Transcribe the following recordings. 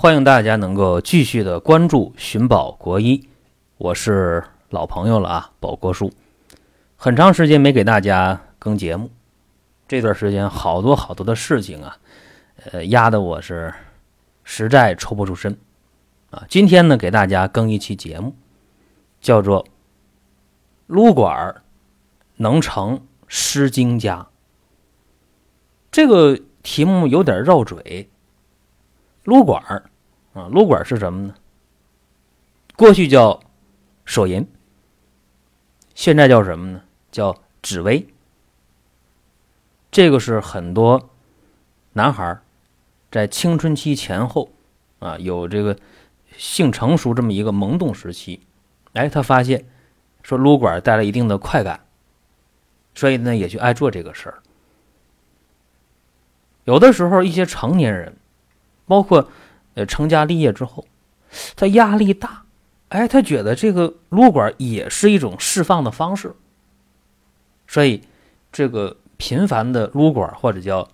欢迎大家能够继续的关注寻宝国医，我是老朋友了啊，宝国叔，很长时间没给大家更节目，这段时间好多好多的事情啊，呃，压得我是实在抽不出身啊。今天呢，给大家更一期节目，叫做“撸管能成诗经家”。这个题目有点绕嘴。撸管儿啊，撸管是什么呢？过去叫手淫，现在叫什么呢？叫指微。这个是很多男孩在青春期前后啊，有这个性成熟这么一个萌动时期，哎，他发现说撸管带来一定的快感，所以呢，也就爱做这个事儿。有的时候，一些成年人。包括，呃，成家立业之后，他压力大，哎，他觉得这个撸管也是一种释放的方式，所以这个频繁的撸管或者叫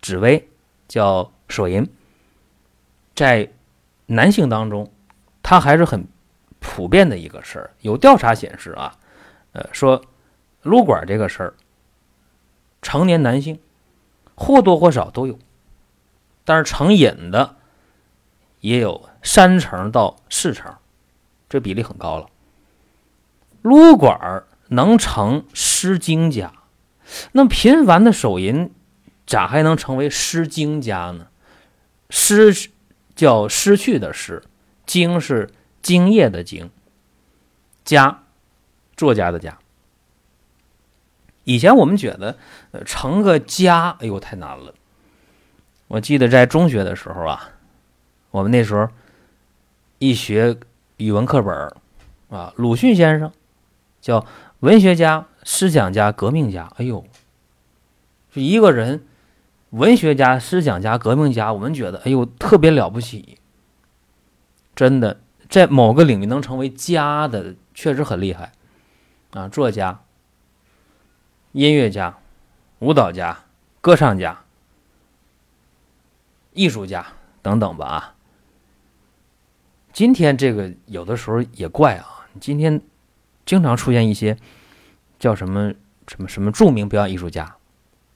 指微，叫手淫，在男性当中，它还是很普遍的一个事儿。有调查显示啊，呃，说撸管这个事儿，成年男性或多或少都有。但是成瘾的也有三成到四成，这比例很高了。撸管能成诗经家，那频繁的手淫咋还能成为诗经家呢？失叫失去的失，精是精液的精，家作家的家。以前我们觉得呃成个家，哎呦太难了。我记得在中学的时候啊，我们那时候一学语文课本啊，鲁迅先生叫文学家、思想家、革命家。哎呦，就一个人，文学家、思想家、革命家，我们觉得哎呦特别了不起。真的，在某个领域能成为家的，确实很厉害啊！作家、音乐家、舞蹈家、歌唱家。艺术家等等吧啊！今天这个有的时候也怪啊，今天经常出现一些叫什么什么什么著名表演艺术家，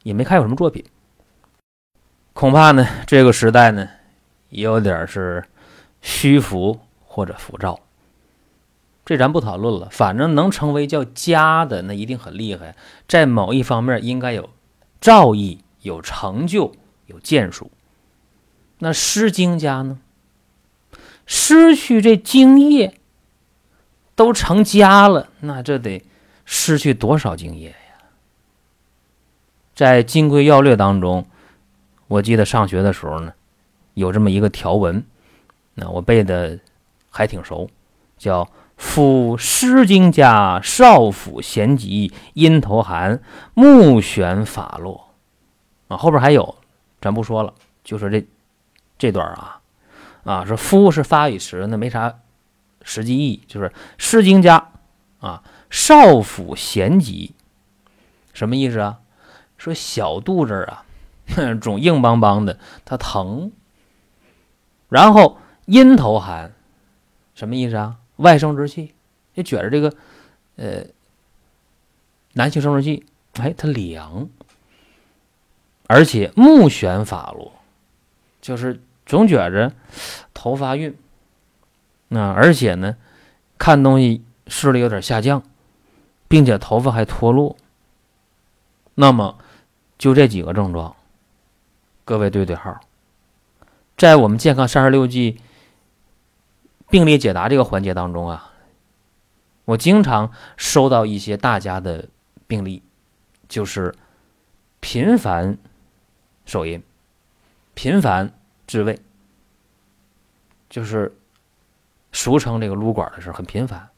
也没看有什么作品。恐怕呢，这个时代呢，也有点是虚浮或者浮躁。这咱不讨论了，反正能成为叫家的，那一定很厉害，在某一方面应该有造诣、有成就、有建树。那失经家呢？失去这精液，都成家了，那这得失去多少精液呀？在《金匮要略》当中，我记得上学的时候呢，有这么一个条文，那我背的还挺熟，叫“夫失经家，少府咸疾，阴头寒，目眩法落”。啊，后边还有，咱不说了，就说这。这段啊，啊，说夫是发语词，那没啥实际意义，就是诗经家啊，少府咸疾，什么意思啊？说小肚子啊，肿硬邦邦的，它疼。然后阴头寒，什么意思啊？外生殖器，就觉着这个呃男性生殖器，哎，它凉。而且目眩法落，就是。总觉着头发晕，那而且呢，看东西视力有点下降，并且头发还脱落。那么就这几个症状，各位对对号。在我们健康三十六计病例解答这个环节当中啊，我经常收到一些大家的病例，就是频繁手淫，频繁。治胃，就是俗称这个撸管的事很频繁。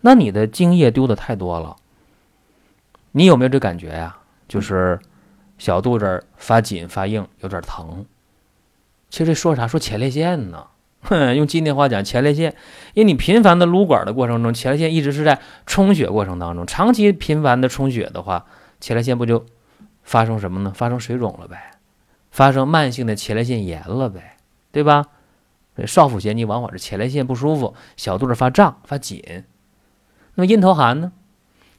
那你的精液丢的太多了，你有没有这感觉呀？就是小肚子发紧发硬，有点疼。其实说啥说前列腺呢？哼，用今天话讲前列腺，因为你频繁的撸管的过程中，前列腺一直是在充血过程当中，长期频繁的充血的话，前列腺不就发生什么呢？发生水肿了呗。发生慢性的前列腺炎了呗，对吧？这少腹咸腻往往是前列腺不舒服，小肚子发胀发紧。那么阴头寒呢？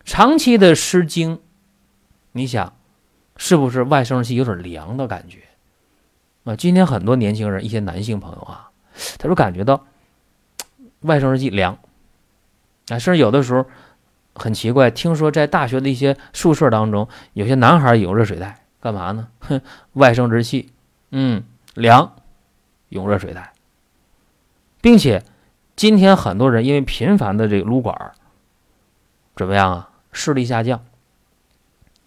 长期的失精，你想，是不是外生殖器有点凉的感觉？啊，今天很多年轻人，一些男性朋友啊，他说感觉到 外生殖器凉，啊，甚至有的时候很奇怪，听说在大学的一些宿舍当中，有些男孩有热水袋干嘛呢？哼，外生殖器，嗯，凉，用热水袋，并且今天很多人因为频繁的这个撸管怎么样啊？视力下降，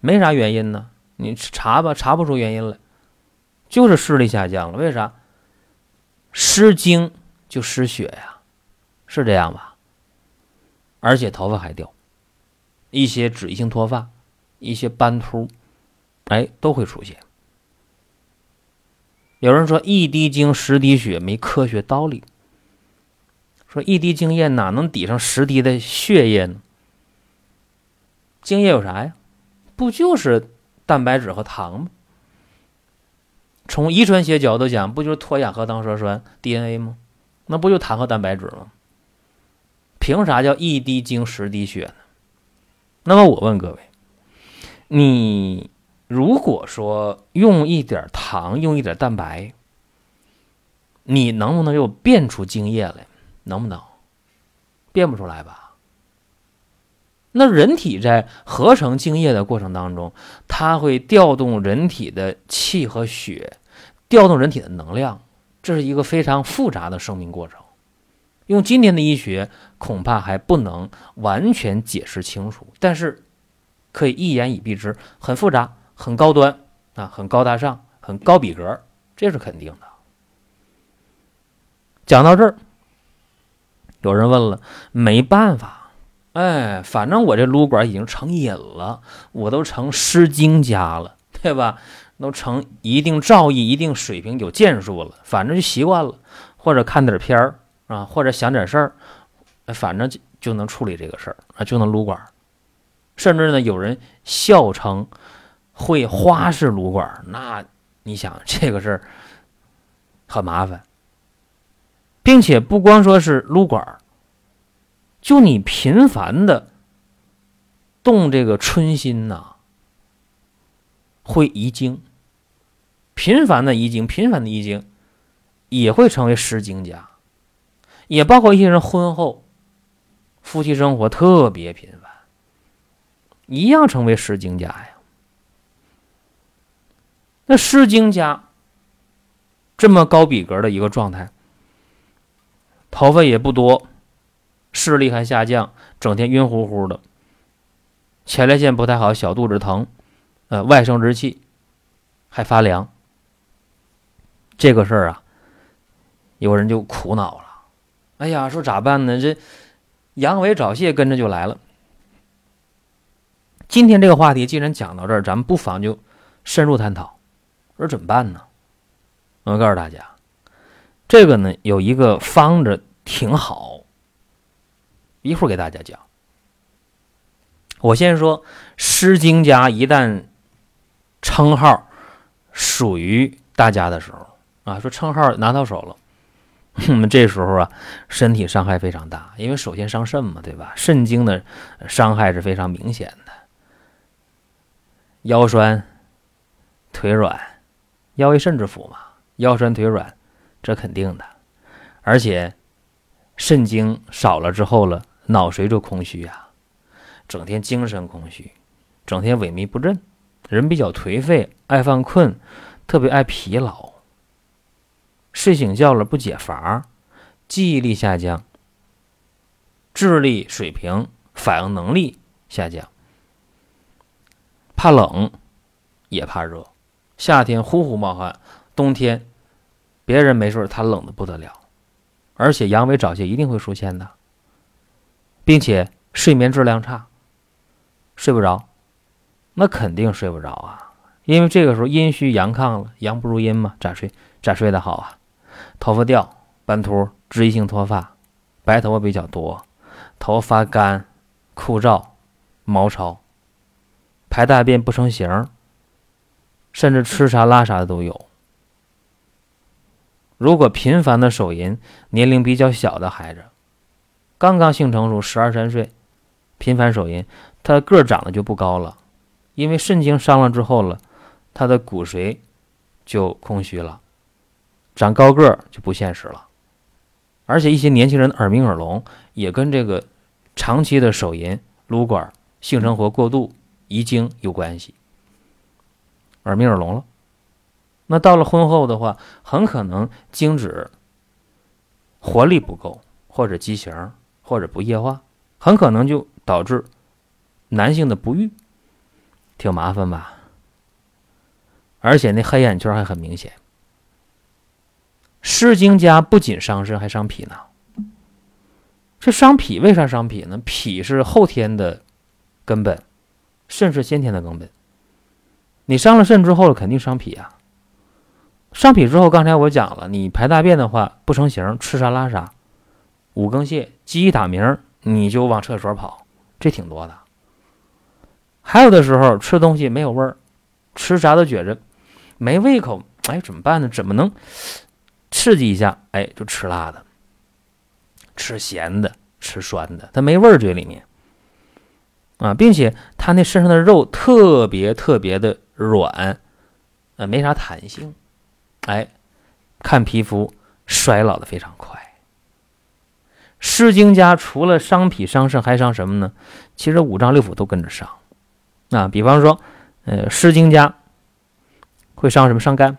没啥原因呢，你查吧，查不出原因来。就是视力下降了，为啥？失精就失血呀，是这样吧？而且头发还掉，一些脂溢性脱发，一些斑秃，哎，都会出现。有人说一滴精十滴血没科学道理，说一滴精液哪能抵上十滴的血液呢？精液有啥呀？不就是蛋白质和糖吗？从遗传学角度讲，不就是脱氧核糖核酸 DNA 吗？那不就糖和蛋白质吗？凭啥叫一滴精十滴血呢？那么我问各位，你如果说用一点糖，用一点蛋白，你能不能又变出精液来？能不能？变不出来吧？那人体在合成精液的过程当中，它会调动人体的气和血。调动人体的能量，这是一个非常复杂的生命过程。用今天的医学，恐怕还不能完全解释清楚，但是可以一言以蔽之：很复杂、很高端啊，很高大上、很高比格，这是肯定的。讲到这儿，有人问了，没办法，哎，反正我这撸管已经成瘾了，我都成诗经家了，对吧？都成一定造诣、一定水平、有建树了，反正就习惯了，或者看点片儿啊，或者想点事儿，反正就就能处理这个事儿啊，就能撸管。甚至呢，有人笑称会花式撸管，那你想这个事儿很麻烦，并且不光说是撸管，就你频繁的动这个春心呐，会遗精。频繁的遗精，频繁的遗精，也会成为失精家，也包括一些人婚后夫妻生活特别频繁，一样成为失精家呀。那失精家这么高比格的一个状态，头发也不多，视力还下降，整天晕乎乎的，前列腺不太好，小肚子疼，呃，外生殖器还发凉。这个事儿啊，有人就苦恼了。哎呀，说咋办呢？这阳痿早泄跟着就来了。今天这个话题既然讲到这儿，咱们不妨就深入探讨，说怎么办呢？我告诉大家，这个呢有一个方子挺好，一会儿给大家讲。我先说，诗经家一旦称号属于大家的时候。啊，说称号拿到手了，那么这时候啊，身体伤害非常大，因为首先伤肾嘛，对吧？肾经的伤害是非常明显的，腰酸腿软，腰为肾之府嘛，腰酸腿软，这肯定的。而且肾经少了之后了，脑髓就空虚啊，整天精神空虚，整天萎靡不振，人比较颓废，爱犯困，特别爱疲劳。睡醒觉了不解乏，记忆力下降，智力水平、反应能力下降，怕冷也怕热，夏天呼呼冒汗，冬天别人没事他冷的不得了，而且阳痿早泄一定会出现的，并且睡眠质量差，睡不着，那肯定睡不着啊，因为这个时候阴虚阳亢了，阳不如阴嘛，咋睡咋睡得好啊？头发掉、斑秃、脂溢性脱发、白头发比较多，头发干、枯燥、毛糙，排大便不成形，甚至吃啥拉啥的都有。如果频繁的手淫，年龄比较小的孩子，刚刚性成熟十二三岁，频繁手淫，他个长得就不高了，因为肾经伤了之后了，他的骨髓就空虚了，长高个就不现实了。而且一些年轻人耳鸣耳聋也跟这个长期的手淫、撸管、性生活过度、遗精有关系，耳鸣耳聋了。那到了婚后的话，很可能精子活力不够，或者畸形，或者不液化，很可能就导致男性的不育，挺麻烦吧？而且那黑眼圈还很明显。湿经加不仅伤肾，还伤脾呢。这伤脾为啥伤脾呢？脾是后天的根本，肾是先天的根本。你伤了肾之后，肯定伤脾啊。伤脾之后，刚才我讲了，你排大便的话不成形，吃啥拉啥，五更泻，鸡一打鸣，你就往厕所跑，这挺多的。还有的时候吃东西没有味儿，吃啥都觉着没胃口，哎，怎么办呢？怎么能刺激一下？哎，就吃辣的，吃咸的，吃酸的，它没味儿，嘴里面啊，并且它那身上的肉特别特别的软，呃，没啥弹性。哎，看皮肤衰老的非常快。湿经加除了伤脾伤肾，还伤什么呢？其实五脏六腑都跟着伤。啊，比方说，呃，湿经加会伤什么？伤肝，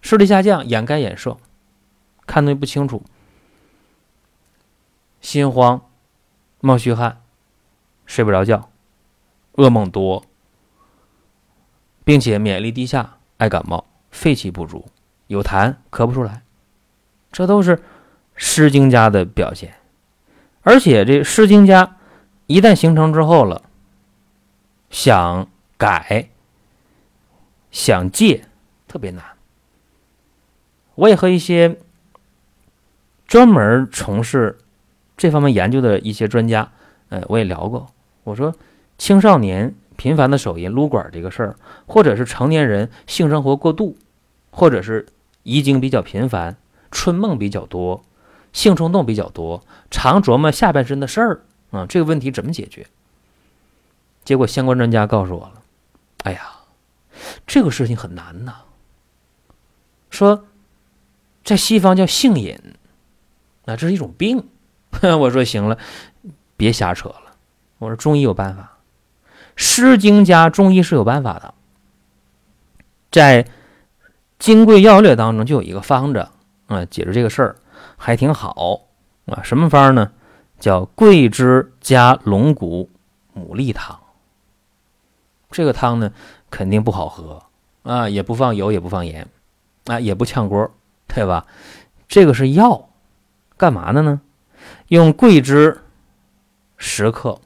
视力下降，眼干眼涩，看东西不清楚，心慌，冒虚汗，睡不着觉，噩梦多，并且免疫力低下。爱感冒，肺气不足，有痰，咳不出来，这都是湿经家的表现。而且这湿经家一旦形成之后了，想改、想戒特别难。我也和一些专门从事这方面研究的一些专家，呃，我也聊过。我说青少年。频繁的手淫、撸管这个事儿，或者是成年人性生活过度，或者是遗精比较频繁、春梦比较多、性冲动比较多，常琢磨下半身的事儿啊，这个问题怎么解决？结果相关专家告诉我了，哎呀，这个事情很难呐。说在西方叫性瘾，啊，这是一种病。我说行了，别瞎扯了。我说中医有办法。湿经加中医是有办法的，在《金匮要略》当中就有一个方子啊，解决这个事儿还挺好啊。什么方呢？叫桂枝加龙骨牡蛎汤。这个汤呢，肯定不好喝啊，也不放油，也不放盐啊，也不炝锅，对吧？这个是药，干嘛的呢？用桂枝十克。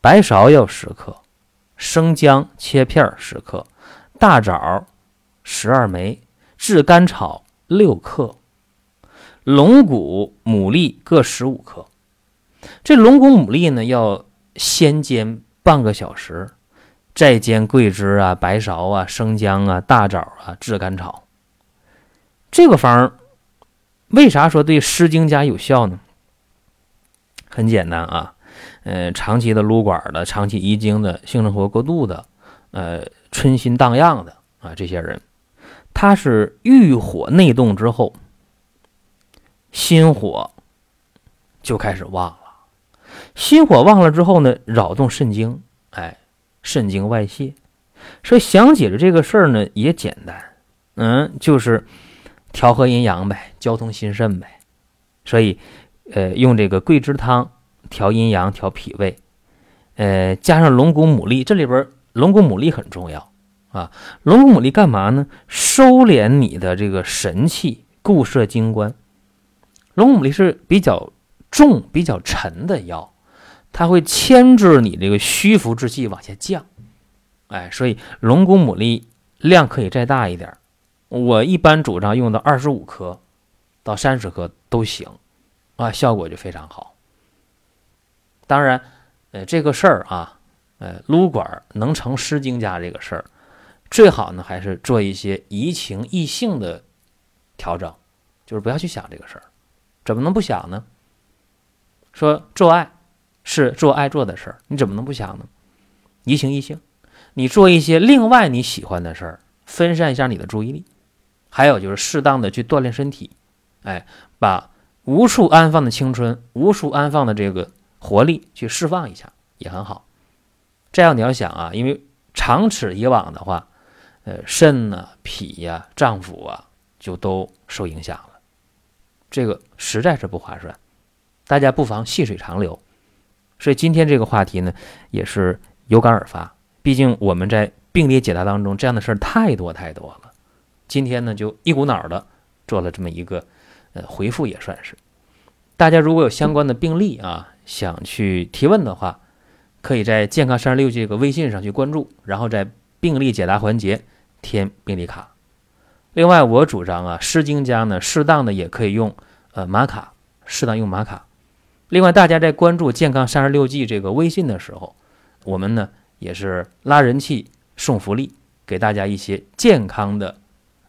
白芍要十克，生姜切片十克，大枣十二枚，炙甘草六克，龙骨、牡蛎各十五克。这龙骨、牡蛎呢，要先煎半个小时，再煎桂枝啊、白芍啊、生姜啊、大枣啊、炙甘草。这个方为啥说对湿经加有效呢？很简单啊。呃，长期的撸管的，长期遗精的，性生活过度的，呃，春心荡漾的啊，这些人，他是欲火内动之后，心火就开始旺了。心火旺了之后呢，扰动肾经，哎，肾经外泄。所以想解决这个事儿呢，也简单，嗯，就是调和阴阳呗，交通心肾呗。所以，呃，用这个桂枝汤。调阴阳，调脾胃，呃，加上龙骨、牡蛎，这里边龙骨、牡蛎很重要啊。龙骨、牡蛎干嘛呢？收敛你的这个神气，固摄精关。龙骨、牡蛎是比较重、比较沉的药，它会牵制你这个虚浮之气往下降。哎，所以龙骨、牡蛎量可以再大一点，我一般主张用到二十五克到三十克都行，啊，效果就非常好。当然，呃，这个事儿啊，呃，撸管能成诗经家这个事儿，最好呢还是做一些移情易性的调整，就是不要去想这个事儿。怎么能不想呢？说做爱是做爱做的事儿，你怎么能不想呢？移情易性，你做一些另外你喜欢的事儿，分散一下你的注意力。还有就是适当的去锻炼身体，哎，把无处安放的青春、无处安放的这个活力去释放一下，也很好。这样你要想啊，因为长此以往的话，呃，肾呐、脾呀、脏腑啊，就都受影响了。这个实在是不划算，大家不妨细水长流。所以今天这个话题呢，也是有感而发。毕竟我们在病例解答当中，这样的事儿太多太多了。今天呢，就一股脑儿的做了这么一个呃回复，也算是。大家如果有相关的病例啊，想去提问的话，可以在健康三十六计这个微信上去关注，然后在病例解答环节填病历卡。另外，我主张啊，湿经家呢，适当的也可以用呃玛卡，适当用玛卡。另外，大家在关注健康三十六计这个微信的时候，我们呢也是拉人气送福利，给大家一些健康的。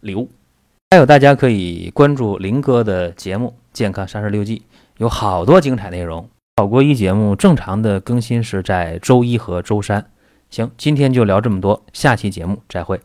礼物，还有大家可以关注林哥的节目《健康三十六计》，有好多精彩内容。好国一节目正常的更新是在周一和周三。行，今天就聊这么多，下期节目再会。